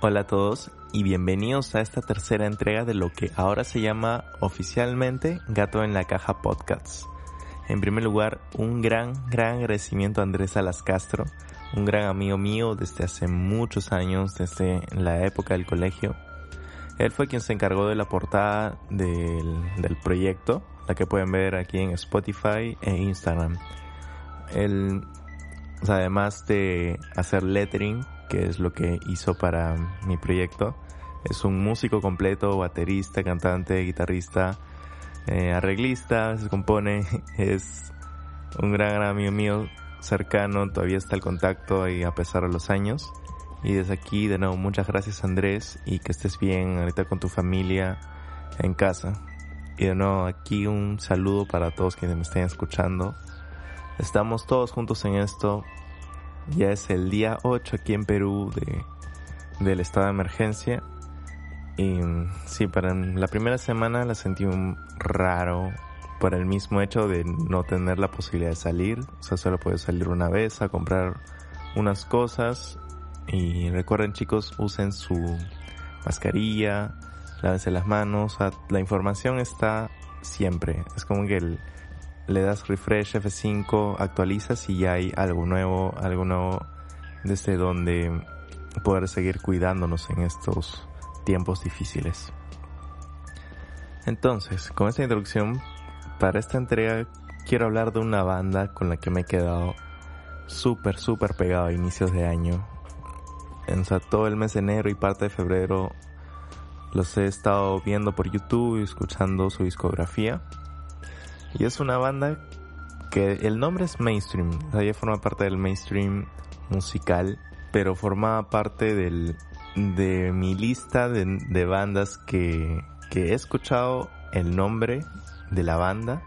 Hola a todos y bienvenidos a esta tercera entrega de lo que ahora se llama oficialmente Gato en la Caja Podcasts. En primer lugar, un gran, gran agradecimiento a Andrés Alas Castro, un gran amigo mío desde hace muchos años, desde la época del colegio. Él fue quien se encargó de la portada del, proyecto, la que pueden ver aquí en Spotify e Instagram. Él, además de hacer lettering, que es lo que hizo para mi proyecto. Es un músico completo, baterista, cantante, guitarrista, eh, arreglista, se compone, es un gran, amigo mío cercano, todavía está el contacto y a pesar de los años. Y desde aquí, de nuevo, muchas gracias Andrés y que estés bien ahorita con tu familia en casa. Y de nuevo, aquí un saludo para todos quienes me estén escuchando. Estamos todos juntos en esto. Ya es el día 8 aquí en Perú de, del estado de emergencia. Y sí, para la primera semana la sentí un raro por el mismo hecho de no tener la posibilidad de salir. O sea, solo puedes salir una vez a comprar unas cosas. Y recuerden chicos, usen su mascarilla, lávense las manos. la información está siempre. Es como que el, le das refresh F5, actualizas y ya hay algo nuevo, algo nuevo desde donde poder seguir cuidándonos en estos tiempos difíciles. Entonces, con esta introducción, para esta entrega quiero hablar de una banda con la que me he quedado súper, súper pegado a inicios de año. En todo el mes de enero y parte de febrero los he estado viendo por YouTube y escuchando su discografía. Y es una banda que el nombre es mainstream, o forma parte del mainstream musical, pero forma parte del, de mi lista de, de bandas que, que he escuchado el nombre de la banda,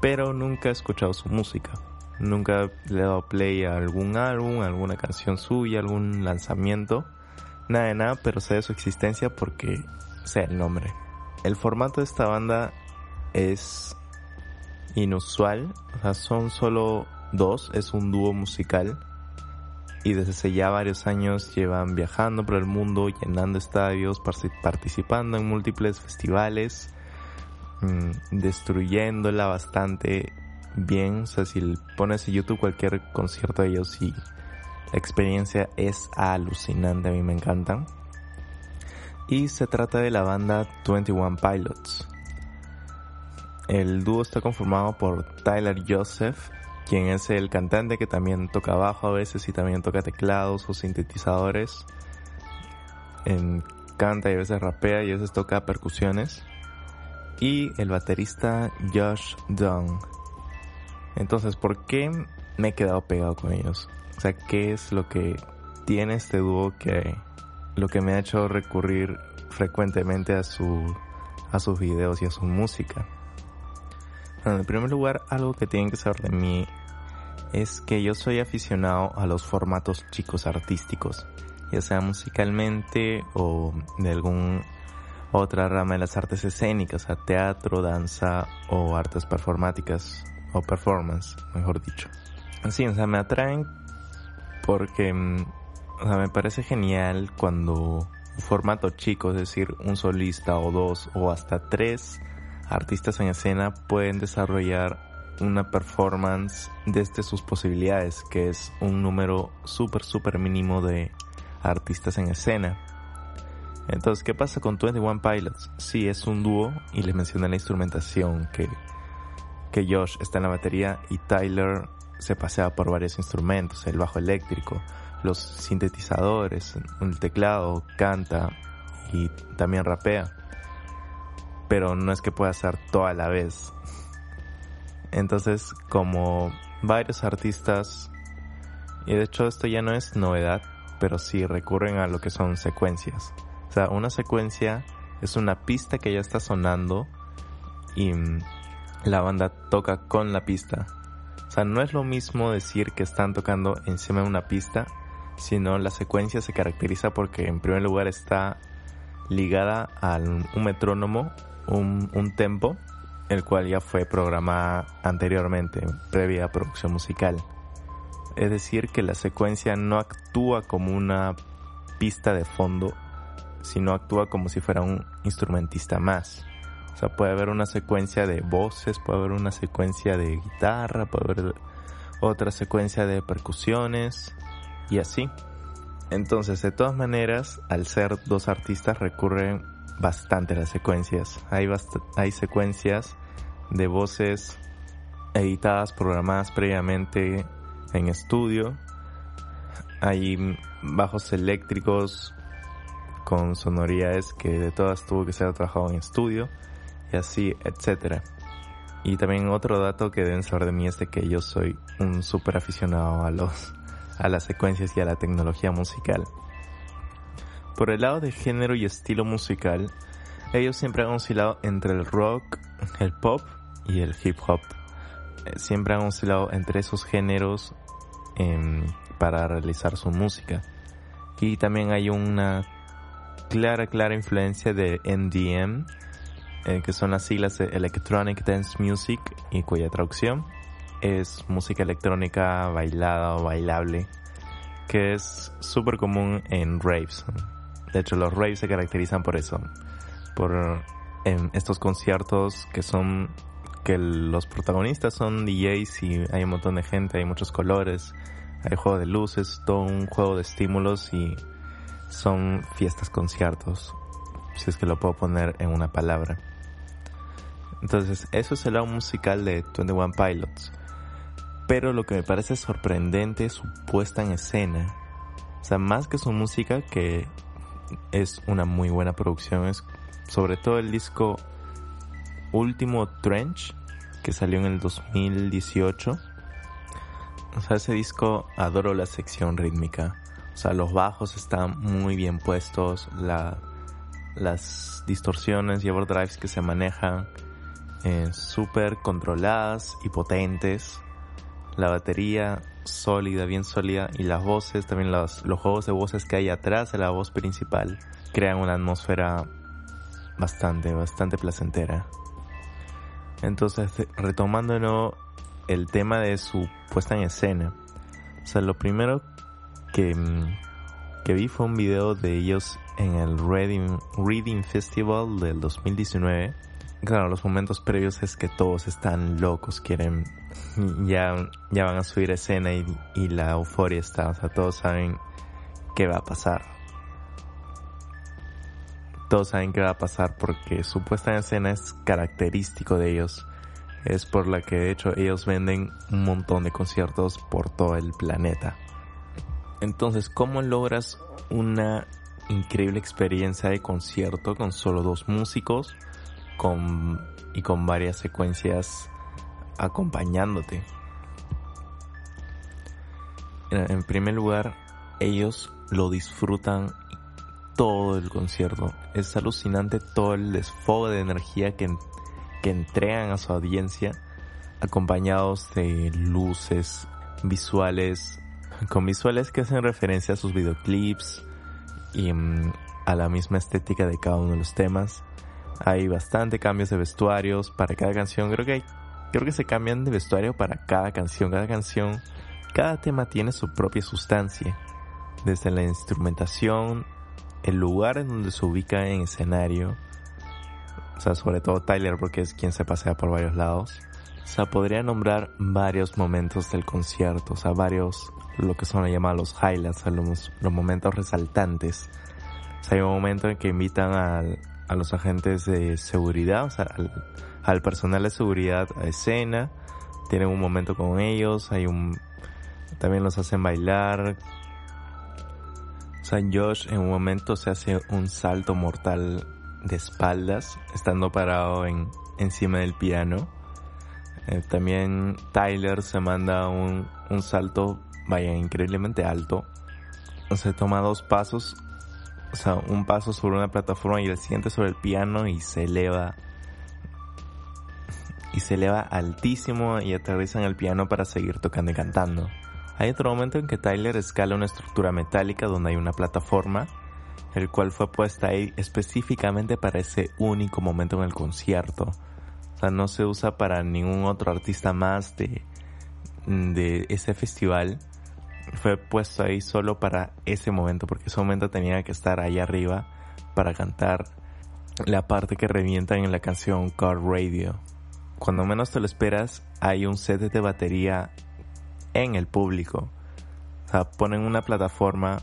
pero nunca he escuchado su música. Nunca le he dado play a algún álbum, alguna canción suya, algún lanzamiento. Nada de nada, pero sé de su existencia porque sé el nombre. El formato de esta banda es inusual, son solo dos, es un dúo musical y desde hace ya varios años llevan viajando por el mundo, llenando estadios, participando en múltiples festivales, mm, destruyéndola bastante bien, o sea, si pones en YouTube cualquier concierto de ellos y la experiencia es alucinante, a mí me encantan. Y se trata de la banda 21 Pilots. El dúo está conformado por Tyler Joseph, quien es el cantante que también toca bajo a veces y también toca teclados o sintetizadores. canta y a veces rapea y a veces toca percusiones. Y el baterista Josh Dung. Entonces, ¿por qué me he quedado pegado con ellos? O sea, ¿qué es lo que tiene este dúo que lo que me ha hecho recurrir frecuentemente a su a sus videos y a su música? En primer lugar, algo que tienen que saber de mí es que yo soy aficionado a los formatos chicos artísticos, ya sea musicalmente o de algún otra rama de las artes escénicas, a teatro, danza o artes performáticas o performance, mejor dicho. Así, o sea, me atraen porque mm, o sea, me parece genial cuando un formato chico, es decir, un solista o dos o hasta tres artistas en escena pueden desarrollar una performance desde sus posibilidades, que es un número súper, súper mínimo de artistas en escena. Entonces, ¿qué pasa con 21 Pilots? Sí, es un dúo y les mencioné la instrumentación, que, que Josh está en la batería y Tyler se pasea por varios instrumentos, el bajo eléctrico, los sintetizadores, el teclado, canta y también rapea pero no es que pueda hacer toda la vez. Entonces, como varios artistas, y de hecho esto ya no es novedad, pero sí recurren a lo que son secuencias. O sea, una secuencia es una pista que ya está sonando y la banda toca con la pista. O sea, no es lo mismo decir que están tocando encima de una pista, sino la secuencia se caracteriza porque en primer lugar está ligada a un metrónomo un, un tempo, el cual ya fue programada anteriormente, previa producción musical. Es decir, que la secuencia no actúa como una pista de fondo, sino actúa como si fuera un instrumentista más. O sea, puede haber una secuencia de voces, puede haber una secuencia de guitarra, puede haber otra secuencia de percusiones y así. Entonces, de todas maneras, al ser dos artistas recurren bastante las secuencias. Hay, hay secuencias de voces editadas, programadas previamente en estudio. Hay bajos eléctricos con sonoridades que de todas tuvo que ser trabajado en estudio y así, etcétera. Y también otro dato que deben saber de mí es de que yo soy un súper aficionado a los a las secuencias y a la tecnología musical. Por el lado de género y estilo musical, ellos siempre han oscilado entre el rock, el pop y el hip hop. Eh, siempre han oscilado entre esos géneros em, para realizar su música. Y también hay una clara, clara influencia de NDM, eh, que son las siglas de Electronic Dance Music y cuya traducción es música electrónica bailada o bailable, que es súper común en raves. De hecho, los raves se caracterizan por eso, por en estos conciertos que son que los protagonistas son DJs y hay un montón de gente, hay muchos colores, hay juego de luces, todo un juego de estímulos y son fiestas conciertos, si es que lo puedo poner en una palabra. Entonces, eso es el lado musical de 21 Pilots. Pero lo que me parece sorprendente es su puesta en escena. O sea, más que su música, que es una muy buena producción, es sobre todo el disco último Trench, que salió en el 2018. O sea, ese disco adoro la sección rítmica. O sea, los bajos están muy bien puestos, la, las distorsiones y overdrives que se manejan eh, súper controladas y potentes la batería sólida, bien sólida, y las voces, también los, los juegos de voces que hay atrás de la voz principal, crean una atmósfera bastante, bastante placentera. Entonces, retomando el tema de su puesta en escena. O sea, lo primero que, que vi fue un video de ellos en el Reading, Reading Festival del 2019 claro, los momentos previos es que todos están locos, quieren, ya, ya van a subir escena y, y la euforia está, o sea, todos saben qué va a pasar. Todos saben qué va a pasar porque su puesta en escena es característico de ellos. Es por la que de hecho ellos venden un montón de conciertos por todo el planeta. Entonces, ¿cómo logras una increíble experiencia de concierto con solo dos músicos? Con, y con varias secuencias acompañándote. En primer lugar, ellos lo disfrutan todo el concierto. Es alucinante todo el desfogue de energía que, que entregan a su audiencia, acompañados de luces, visuales, con visuales que hacen referencia a sus videoclips y mm, a la misma estética de cada uno de los temas. Hay bastante cambios de vestuarios para cada canción. Creo que hay, creo que se cambian de vestuario para cada canción. Cada canción, cada tema tiene su propia sustancia. Desde la instrumentación, el lugar en donde se ubica en escenario. O sea, sobre todo Tyler porque es quien se pasea por varios lados. O sea, podría nombrar varios momentos del concierto, o sea, varios, lo que son llamados los highlights, los, los momentos resaltantes. O sea, hay un momento en que invitan al, a los agentes de seguridad, o sea, al, personal de seguridad a escena, tienen un momento con ellos, hay un también los hacen bailar. O sea, Josh en un momento se hace un salto mortal de espaldas, estando parado en, encima del piano. Eh, también Tyler se manda un, un salto, vaya, increíblemente alto. O sea, toma dos pasos o sea, un paso sobre una plataforma y el siguiente sobre el piano y se eleva y se eleva altísimo y aterriza en el piano para seguir tocando y cantando. Hay otro momento en que Tyler escala una estructura metálica donde hay una plataforma, el cual fue puesta ahí específicamente para ese único momento en el concierto. O sea, no se usa para ningún otro artista más de, de ese festival fue puesto ahí solo para ese momento, porque ese momento tenía que estar ahí arriba para cantar la parte que revienta en la canción Car Radio. Cuando menos te lo esperas, hay un set de batería en el público. O sea, ponen una plataforma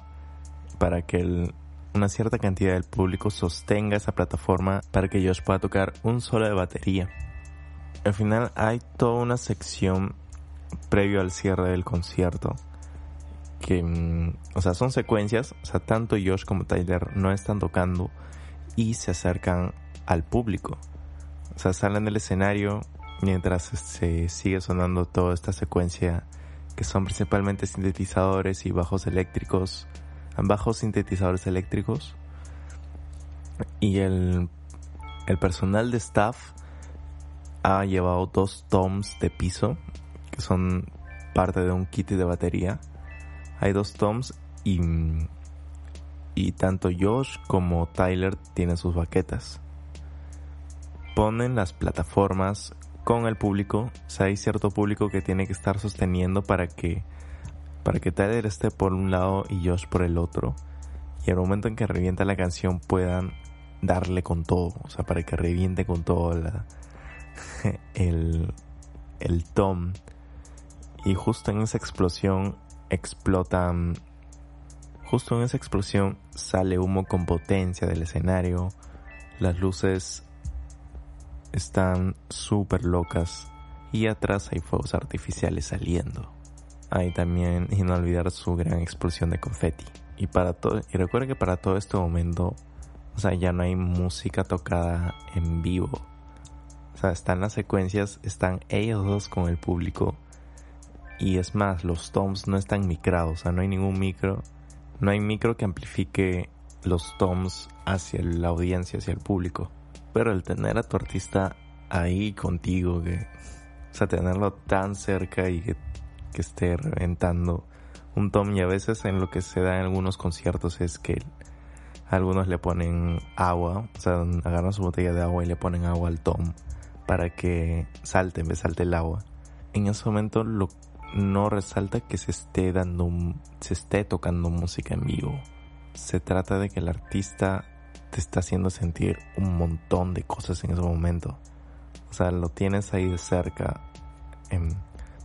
para que una cierta cantidad del público sostenga esa plataforma para que Josh pueda tocar un solo de batería. Al final hay toda una sección previo al cierre del concierto mm, o sea, son secuencias, o sea, tanto Josh como Tyler no están tocando y se acercan al público. O sea, salen del escenario mientras se sigue sonando toda esta secuencia que son principalmente sintetizadores y bajos eléctricos, bajos sintetizadores eléctricos. Y el personal de staff ha llevado dos toms de piso, que son parte de un kit de batería. Hay dos toms y, y tanto Josh como Tyler tienen sus baquetas. Ponen las plataformas con el público, o sea, hay cierto público que tiene que estar sosteniendo para que para que Tyler esté por un lado y Josh por el otro. Y al momento en que revienta la canción puedan darle con todo, o sea, para que reviente con todo la, el, el tom. Y justo en esa explosión explotan, justo en esa explosión sale humo con potencia del escenario, las luces están súper locas y atrás hay fuegos artificiales saliendo. Hay también, y no olvidar su gran explosión de confeti. Y para todo, y recuerden que para todo este momento, o sea, ya no hay música tocada en vivo. O sea, están las secuencias, están ellos dos con el público. Y es más, los toms no están micrados, o sea, no hay ningún micro. No hay micro que amplifique los toms hacia la audiencia, hacia el público. Pero el tener a tu artista ahí contigo, que, o sea, tenerlo tan cerca y que, esté reventando un tom y a veces en lo que se da en algunos conciertos es que algunos le ponen agua, o sea, agarran su botella de agua y le ponen agua al tom para que salte, me salte el agua. En ese momento lo, no resalta que se esté dando, se esté tocando música en vivo. Se trata de que el artista te está haciendo sentir un montón de cosas en ese momento. O sea, lo tienes ahí de cerca, em,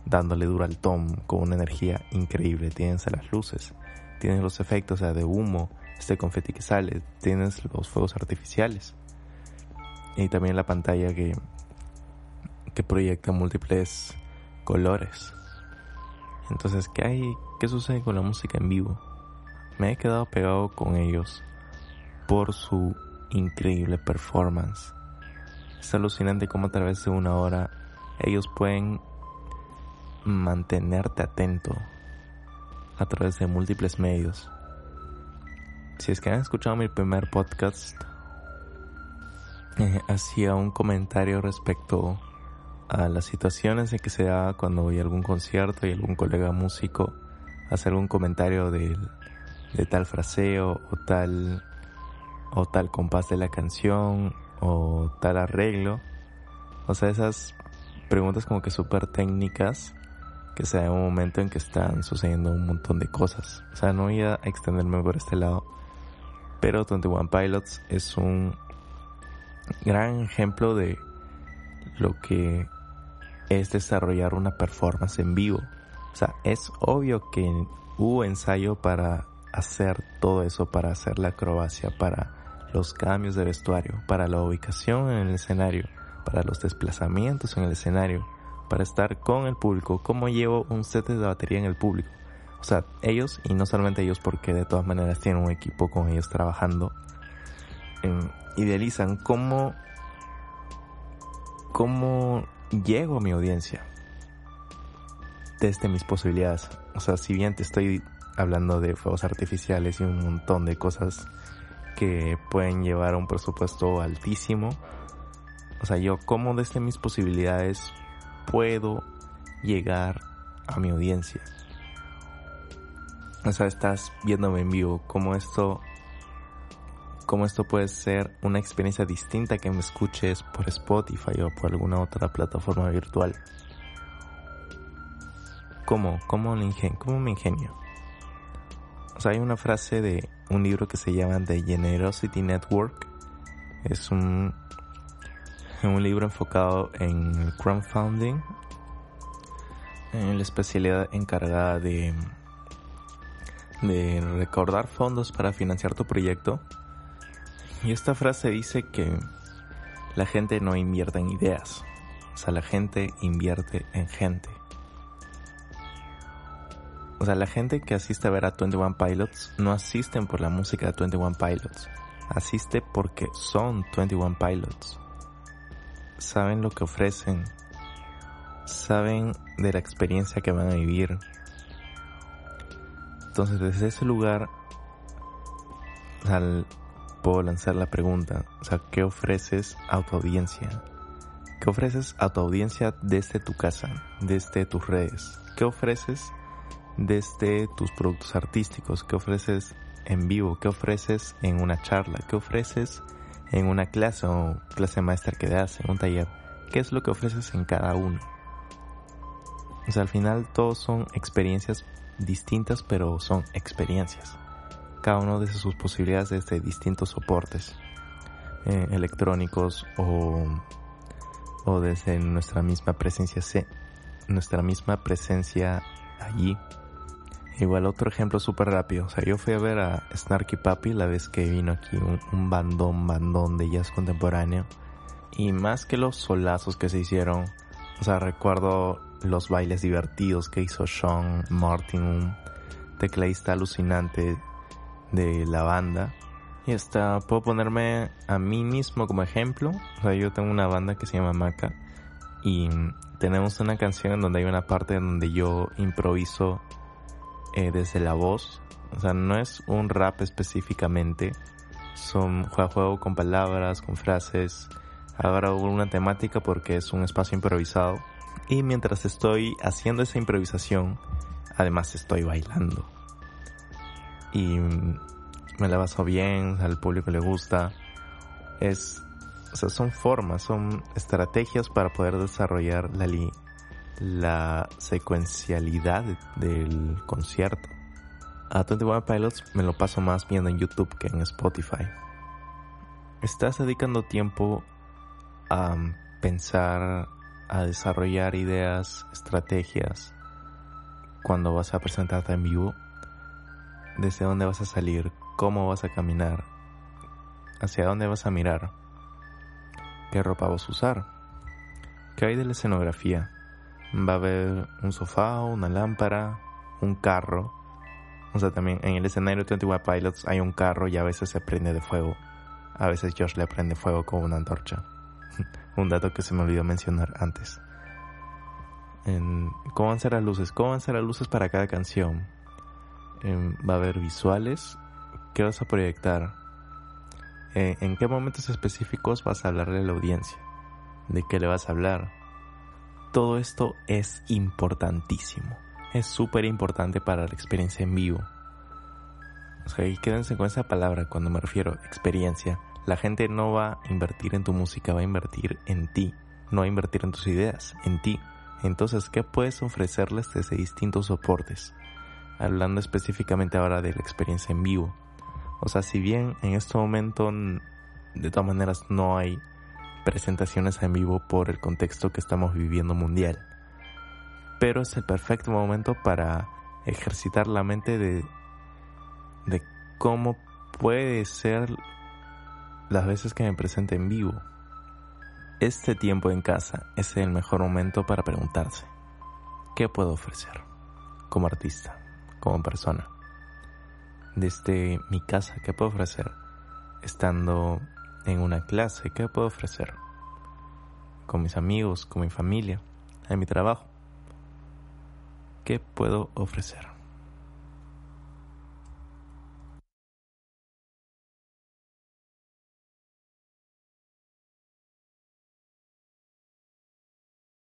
dándole duro al tom con una energía increíble. Tienes las luces, tienes los efectos de humo, este confeti que sale, tienes los fuegos artificiales. Y también la pantalla que, que proyecta múltiples colores. Entonces, ¿qué hay? ¿Qué sucede con la música en vivo? Me he quedado pegado con ellos por su increíble performance. Es alucinante cómo a través de una hora ellos pueden mantenerte atento a través de múltiples medios. Si es que han escuchado mi primer podcast, eh, hacía un comentario respecto a las situaciones en que se da cuando voy algún concierto y algún colega músico hace algún comentario de, tal fraseo o tal o tal compás de la canción o tal arreglo. O sea, esas preguntas como que súper técnicas que se en un momento en que están sucediendo un montón de cosas. O sea, no voy a extenderme por este lado. Pero 21 Pilots es un gran ejemplo de lo que es desarrollar una performance en vivo. O sea, es obvio que hubo ensayo para hacer todo eso, para hacer la acrobacia, para los cambios de vestuario, para la ubicación en el escenario, para los desplazamientos en el escenario, para estar con el público, cómo llevo un set de batería en el público. O sea, ellos, y no solamente ellos porque de todas maneras tienen un equipo con ellos trabajando, em, idealizan cómo, cómo llego a mi audiencia desde mis posibilidades. O sea, si bien te estoy hablando de fuegos artificiales y un montón de cosas que pueden llevar a un presupuesto altísimo. O sea, yo como desde mis posibilidades puedo llegar a mi audiencia. O sea, estás viéndome en vivo, como esto, como esto puede ser una experiencia distinta que me escuches por Spotify o por alguna otra plataforma virtual. ¿Cómo? ¿Cómo, ¿Cómo me ingenio? O sea, hay una frase de un libro que se llama The Generosity Network. Es un, un libro enfocado en crowdfunding, en la especialidad encargada de, de recordar fondos para financiar tu proyecto. Y esta frase dice que la gente no invierte en ideas, o sea, la gente invierte en gente. O sea, la gente que asiste a ver a 21 Pilots no asisten por la música de 21 Pilots. Asiste porque son 21 Pilots. Saben lo que ofrecen. Saben de la experiencia que van a vivir. Entonces, desde ese lugar, puedo lanzar la pregunta. ¿qué ofreces a tu audiencia? ¿Qué ofreces a tu audiencia desde tu casa, desde tus redes? ¿Qué ofreces desde tus productos artísticos, qué ofreces en vivo, qué ofreces en una charla, qué ofreces en una clase o clase maestra que das, en un taller, qué es lo que ofreces en cada uno. O sea, al final todos son experiencias distintas, pero son experiencias. Cada uno desde sus posibilidades desde distintos soportes eh, electrónicos o, o desde nuestra misma presencia, nuestra misma presencia allí Igual otro ejemplo súper rápido. O sea, yo fui a ver a Snarky Papi la vez que vino aquí un, bandón, bandón de jazz contemporáneo. Y más que los solazos que se hicieron, o sea, recuerdo los bailes divertidos que hizo Sean Martin, un tecladista alucinante de la banda. Y hasta puedo ponerme a mí mismo como ejemplo. O sea, yo tengo una banda que se llama Maca. Y tenemos una canción en donde hay una parte donde yo improviso eh, desde la voz. O sea, no es un rap específicamente. Son juego, juego con palabras, con frases. Habrá una temática porque es un espacio improvisado. Y mientras estoy haciendo esa improvisación, además estoy bailando. Y me la paso bien, al público le gusta. Es, o sea, son formas, son estrategias para poder desarrollar la, li la secuencialidad del concierto. A 21 Pilots me lo paso más viendo en YouTube que en Spotify. Estás dedicando tiempo a pensar, a desarrollar ideas, estrategias cuando vas a presentarte en vivo, desde dónde vas a salir, cómo vas a caminar, hacia dónde vas a mirar, qué ropa vas a usar, qué hay de la escenografía, va a haber un sofá, una lámpara, un carro. O sea, también en el escenario de 21 Pilots hay un carro y a veces se prende de fuego. A veces Josh le prende fuego con una antorcha. un dato que se me olvidó mencionar antes. ¿Cómo van a ser las luces? ¿Cómo van a ser las luces para cada canción? Va a haber visuales. ¿Qué vas a proyectar? Eh, ¿En qué momentos específicos vas a hablarle a la audiencia? ¿De qué le vas a hablar? todo esto es importantísimo. Es súper importante para la experiencia en vivo. O sea, y quédense con esa palabra cuando me refiero a experiencia. La gente no va a invertir en tu música, va a invertir en ti. No va a invertir en tus ideas, en ti. Entonces, ¿qué puedes ofrecerles desde distintos soportes? Hablando específicamente ahora de la experiencia en vivo. O sea, si bien en este momento de todas maneras no hay presentaciones en vivo por el contexto que estamos viviendo mundial. Pero es el perfecto momento para ejercitar la mente de, de cómo puede ser las veces que me presente en vivo. Este tiempo en casa es el mejor momento para preguntarse, ¿qué puedo ofrecer como artista, como persona? Desde mi casa, ¿qué puedo ofrecer? Estando en una clase, ¿qué puedo ofrecer? Con mis amigos, con mi familia, en mi trabajo. ¿Qué puedo ofrecer?